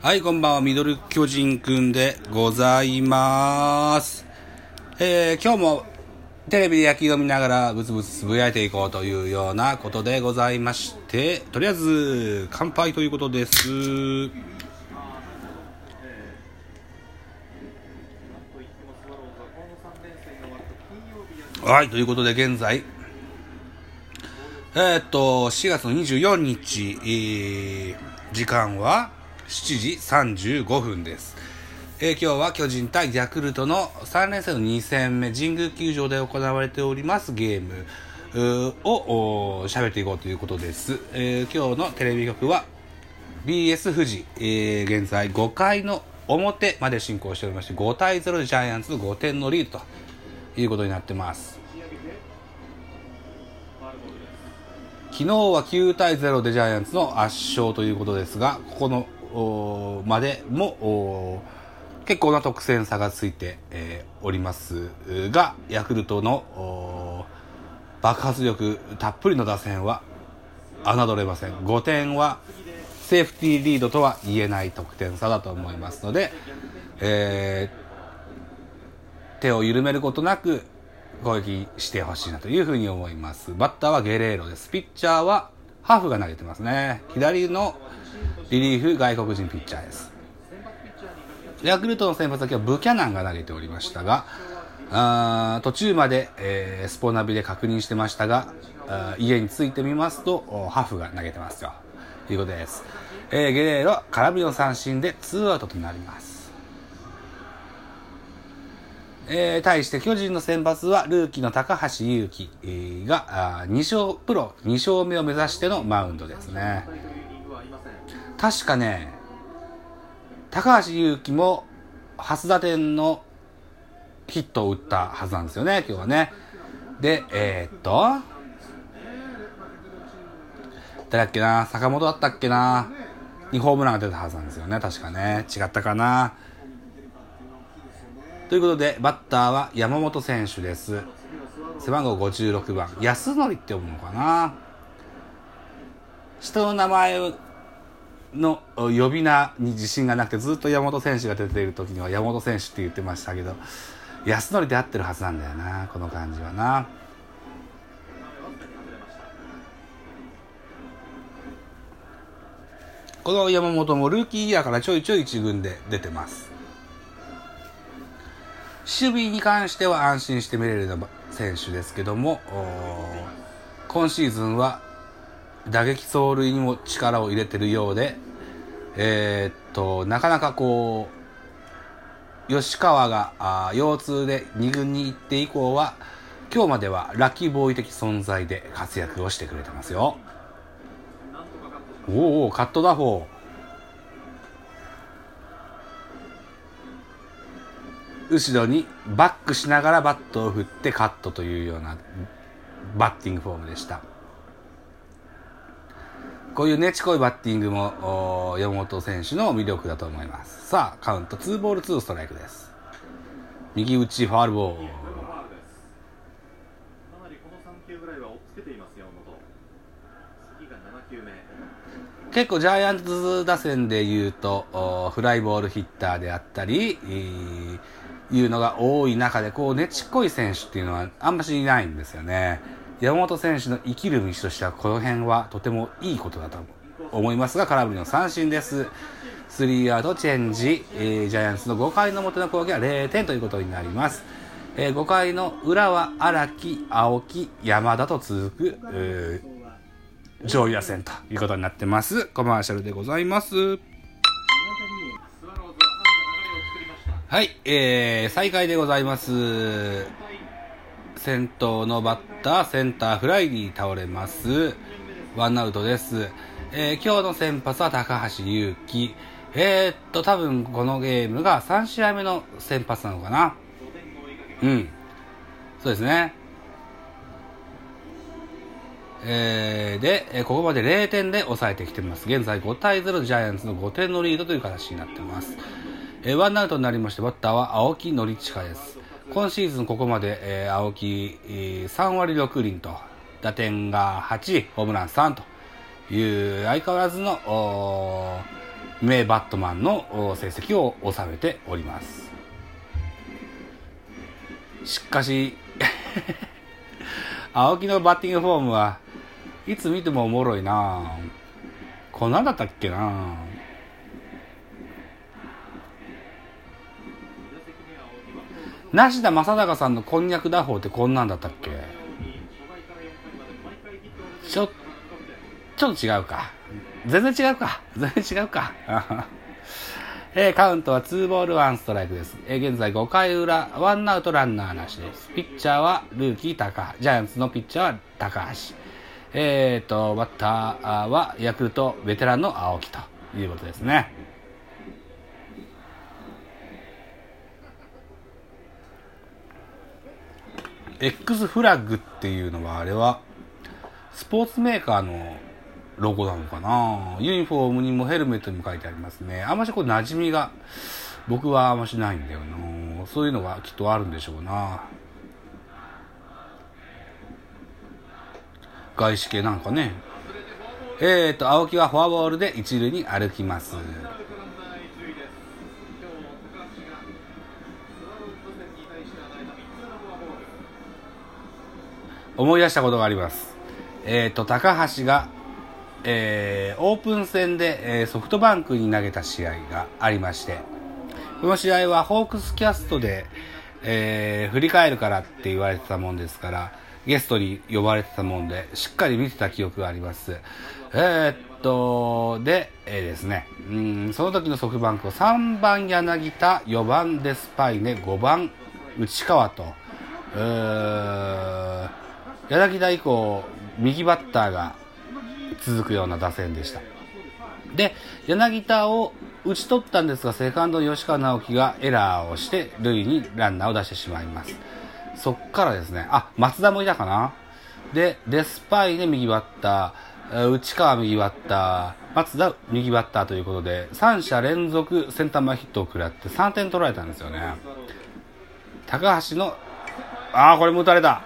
はい、こんばんは、ミドル巨人くんでございます。えー、今日もテレビで野球を見ながらブツブツつぶやいていこうというようなことでございまして、とりあえず乾杯ということです。はい、ということで現在、えーっと、4月の24日、えー時間は7時35分です。えー今日は巨人対ヤクルトの3連戦の2戦目、神宮球場で行われておりますゲームうーをお喋っていこうということです。えー今日のテレビ局は BS 富士、えー現在5回の表まで進行しておりまして、5対0でジャイアンツの5点のリードということになってます。昨日は9対0でジャイアンツの圧勝ということですが、ここのまでも結構な得点差がついて、えーおりますが、ヤクルトの爆発力たっぷりの打線は侮れません。5点はセーフティーリードとは言えない得点差だと思いますので、えー手を緩めることなく攻撃してほしいなというふうに思います。バッターはゲレーロです。ピッチャーはハーフが投げてますね。左のリリーフ外国人ピッチャーです。ヤクルトの先発は今日ブキャナンが投げておりましたが、あ途中まで、えースポナビで確認してましたが、あー家に着いてみますと、ハーフが投げてますよ。ということです。えーゲレーロ、空振りの三振でツーアウトとなります。えー対して巨人の先発はルーキーの高橋優輝があ2勝プロ2勝目を目指してのマウンドですね確かね高橋優輝も初打点のヒットを打ったはずなんですよね今日はね。でえーっと誰だっけな坂本だったっけなにホームランが出たはずなんですよね確かね。違ったかな。ということで、バッターは山本選手です。背番号56番、安則って呼ぶのかな。人の名前の呼び名に自信がなくて、ずっと山本選手が出ている時には山本選手って言ってましたけど、安則で合ってるはずなんだよな、この感じはな。この山本もルーキーイヤーからちょいちょい一軍で出てます。守備に関しては安心して見れる選手ですけども、今シーズンは打撃走塁にも力を入れてるようで、えーっと、なかなかこう、吉川があ腰痛で2軍に行って以降は、今日まではラッキーボーイ的存在で活躍をしてくれてますよ。おおカット打法。後ろにバックしながらバットを振ってカットというようなバッティングフォームでした。こういうねちこいバッティングも山本選手の魅力だと思います。さあ、カウント2ボール2ストライクです。右打ちファールボール。かなりこの3球ぐらいは追っつけています山本次が7球目結構ジャイアンツ打線で言うと、おフライボールヒッターであったり、えーいうのが多い中で、こう、ねちっこい選手っていうのはあんましいないんですよね。山本選手の生きる道としては、この辺はとてもいいことだと思いますが、空振りの三振です。スリーアウトチェンジ、えージャイアンツの5回の表の攻撃は0点ということになります。えー5回の裏は荒木、青木、山田と続く、えー上位打線ということになってます。コマーシャルでございます。はまず流れを作りましたはい、えー、再開でございます。先頭のバッター、センターフライに倒れます。ワンアウトです。えー、今日の先発は高橋優輝。えー、っと、多分このゲームが3試合目の先発なのかな。うん。そうですね。えー、で、えここまで0点で抑えてきてます。現在5対0ジャイアンツの5点のリードという形になってます。えーワンアウトになりまして、バッターは青木則親です。今シーズンここまで、えー青木、えー3割6厘と、打点が8、ホームラン3という相変わらずの名バットマンの成績を収めております。しかし 青木のバッティングフォームはいつ見てもおもろいなこんなんだったっけな梨田正孝さんのこんにゃく打法ってこんなんだったっけ？ちょちょっと違うか全然違うか全然違うか えー、カウントは2ボール1ストライクです。えー、現在5回裏、ワンアウトランナーなしです。ピッチャーはルーキー高橋。ジャイアンツのピッチャーは高橋。えーと、バッターはヤクルトベテランの青木ということですね。X フラッグっていうのはあれはスポーツメーカーのロゴなのかな？ユニフォームにもヘルメットにも書いてありますね。あんましこう馴染みが僕はあんましないんだよなそういうのがきっとあるんでしょうな外資系なんかね。えーと、青木はフォアボールで一塁に歩きます。思い出したことがあります。えっ、ー、と、高橋が、えー、オープン戦で、えー、ソフトバンクに投げた試合がありまして、この試合はホークスキャストで、えー、振り返るからって言われてたもんですから、ゲストに呼ばれてたもんで、しっかり見てた記憶があります。えー、っと、で、えー、ですね、うん、その時のソフトバンクを3番柳田、4番デスパイネ、5番内川と、うー柳田以降、右バッターが続くような打線でした。で、柳田を打ち取ったんですが、セカンド吉川直樹がエラーをして、塁にランナーを出してしまいます。そっからですね、あ、松田もいたかなで、デスパイで右バッター、内川右バッター、松田右バッターということで、3者連続センター前ヒットを食らって3点取られたんですよね。高橋の、ああ、これも打たれた。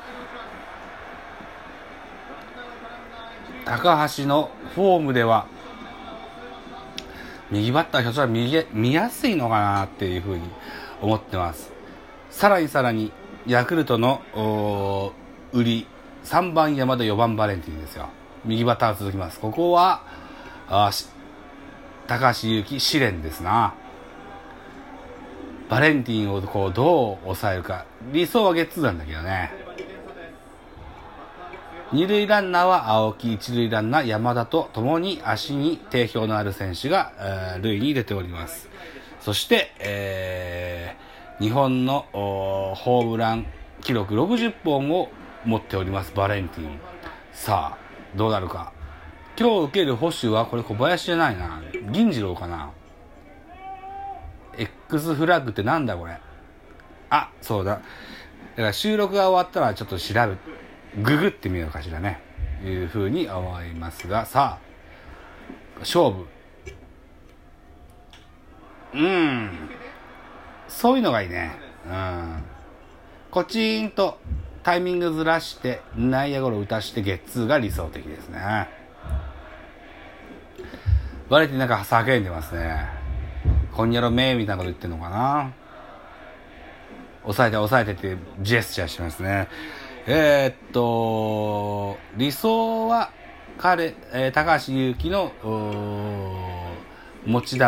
高橋のフォームでは、右バッターひょっとしたら見見やすいのかなっていうふうに思ってます。さらにさらに、ヤクルトの売り、3番山田4番バレンティンですよ。右バッターが続きます。ここは、あ高橋祐希試練ですな。バレンティンをこうどう抑えるか。理想はゲッツーなんだけどね。二塁ランナーは青木、一塁ランナー山田と共に足に定評のある選手が、えー、塁に出ております。そして、えー、日本のホームラン記録60本を持っております、バレンティン。さあ、どうなるか。今日受ける保守は、これ小林じゃないな。銀次郎かな。X フラッグってなんだこれ。あ、そうだ。だから収録が終わったらちょっと調べググってみようかしらね。いうふうに思いますが、さあ、勝負。うん。そういうのがいいね。うん。コチーンとタイミングずらして、内野ゴロ打たしてゲッツーが理想的ですね。バレてなんか叫んでますね。こんにゃろめみたいなこと言ってんのかな。抑えて抑えてってジェスチャーしますね。えー、っと、理想は彼、えー、高橋祐希の持ち球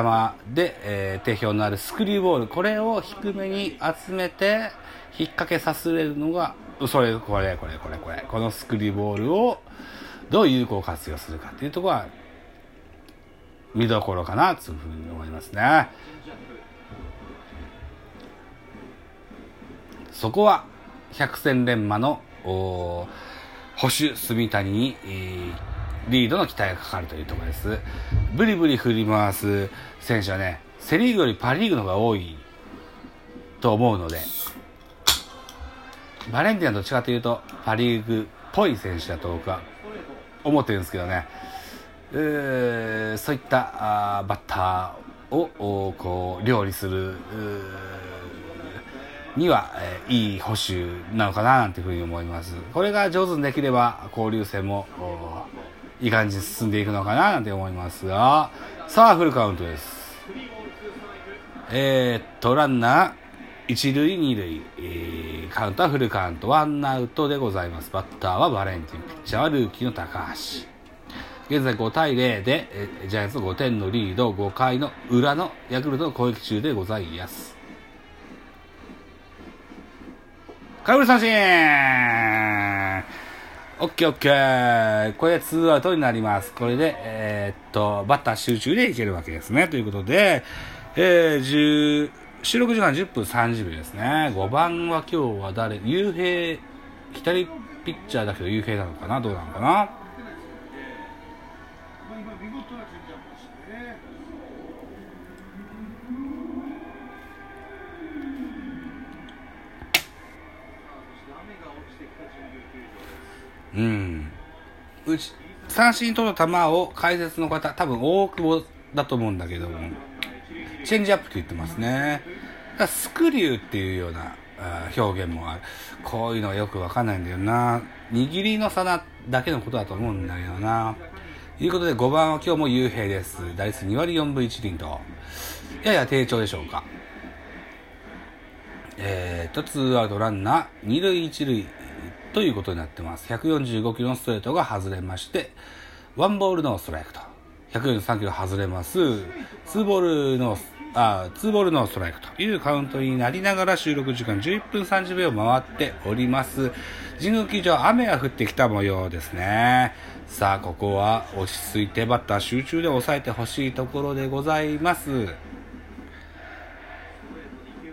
で、えー、定評のあるスクリューボール、これを低めに集めて、引っ掛けさせれるのが、それ、これ、これ、これ、これ、このスクリューボールをどう有効活用するかっていうところは、見どころかな、というふうに思いますね。そこは、百戦錬磨の保守住谷に、えー、リードの期待がかかるというところです。ブリブリ振り回す選手はね、セリーグよりパリーグの方が多いと思うので、バレンティンはどっちかというとパリーグっぽい選手だと僕は思ってるんですけどね、えー、そういったあバッターをこう料理するには、え、いい保守なのかななんていうふうに思います。これが上手にできれば交流戦もいい感じに進んでいくのかななんて思いますが、さあフルカウントです。えー、っと、ランナー、一塁、二塁、えー、カウントはフルカウント、ワンアウトでございます。バッターはバレンティン、ピッチャーはルーキーの高橋。現在5対0で、えジャイアンツの5点のリード、5回の裏のヤクルトの攻撃中でございます。空振り三振オッケーオッケーこれで2アウトになります。これで、えーっと、バッター集中でいけるわけですね。ということで、えー、10収録時間10分30秒ですね。5番は今日は誰？雄平、左ピッチャーだけど雄平なのかな？どうなのかな？うん。うち、三振取る球を解説の方、多分大久保だと思うんだけども、チェンジアップって言ってますね。だスクリューっていうような表現もある。こういうのはよくわかんないんだよな。握りの差なだけのことだと思うんだけどな。ということで5番は今日も雄平です。打率2割4分1厘と、やや低調でしょうか。えーと、ツーアウトランナー、二塁一塁ということになってます。145キロのストレートが外れまして、ワンボールのストライクと。143キロ外れます。ツーボールの、あ、ツーボールのストライクというカウントになりながら収録時間11分30秒回っております。神宮球場雨が降ってきた模様ですね。さあ、ここは落ち着いてバッター集中で抑えてほしいところでございます。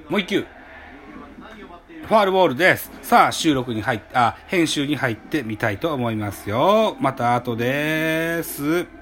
もう一球。ファールボールです。さあ、収録に入っあ、編集に入ってみたいと思いますよ。また後です。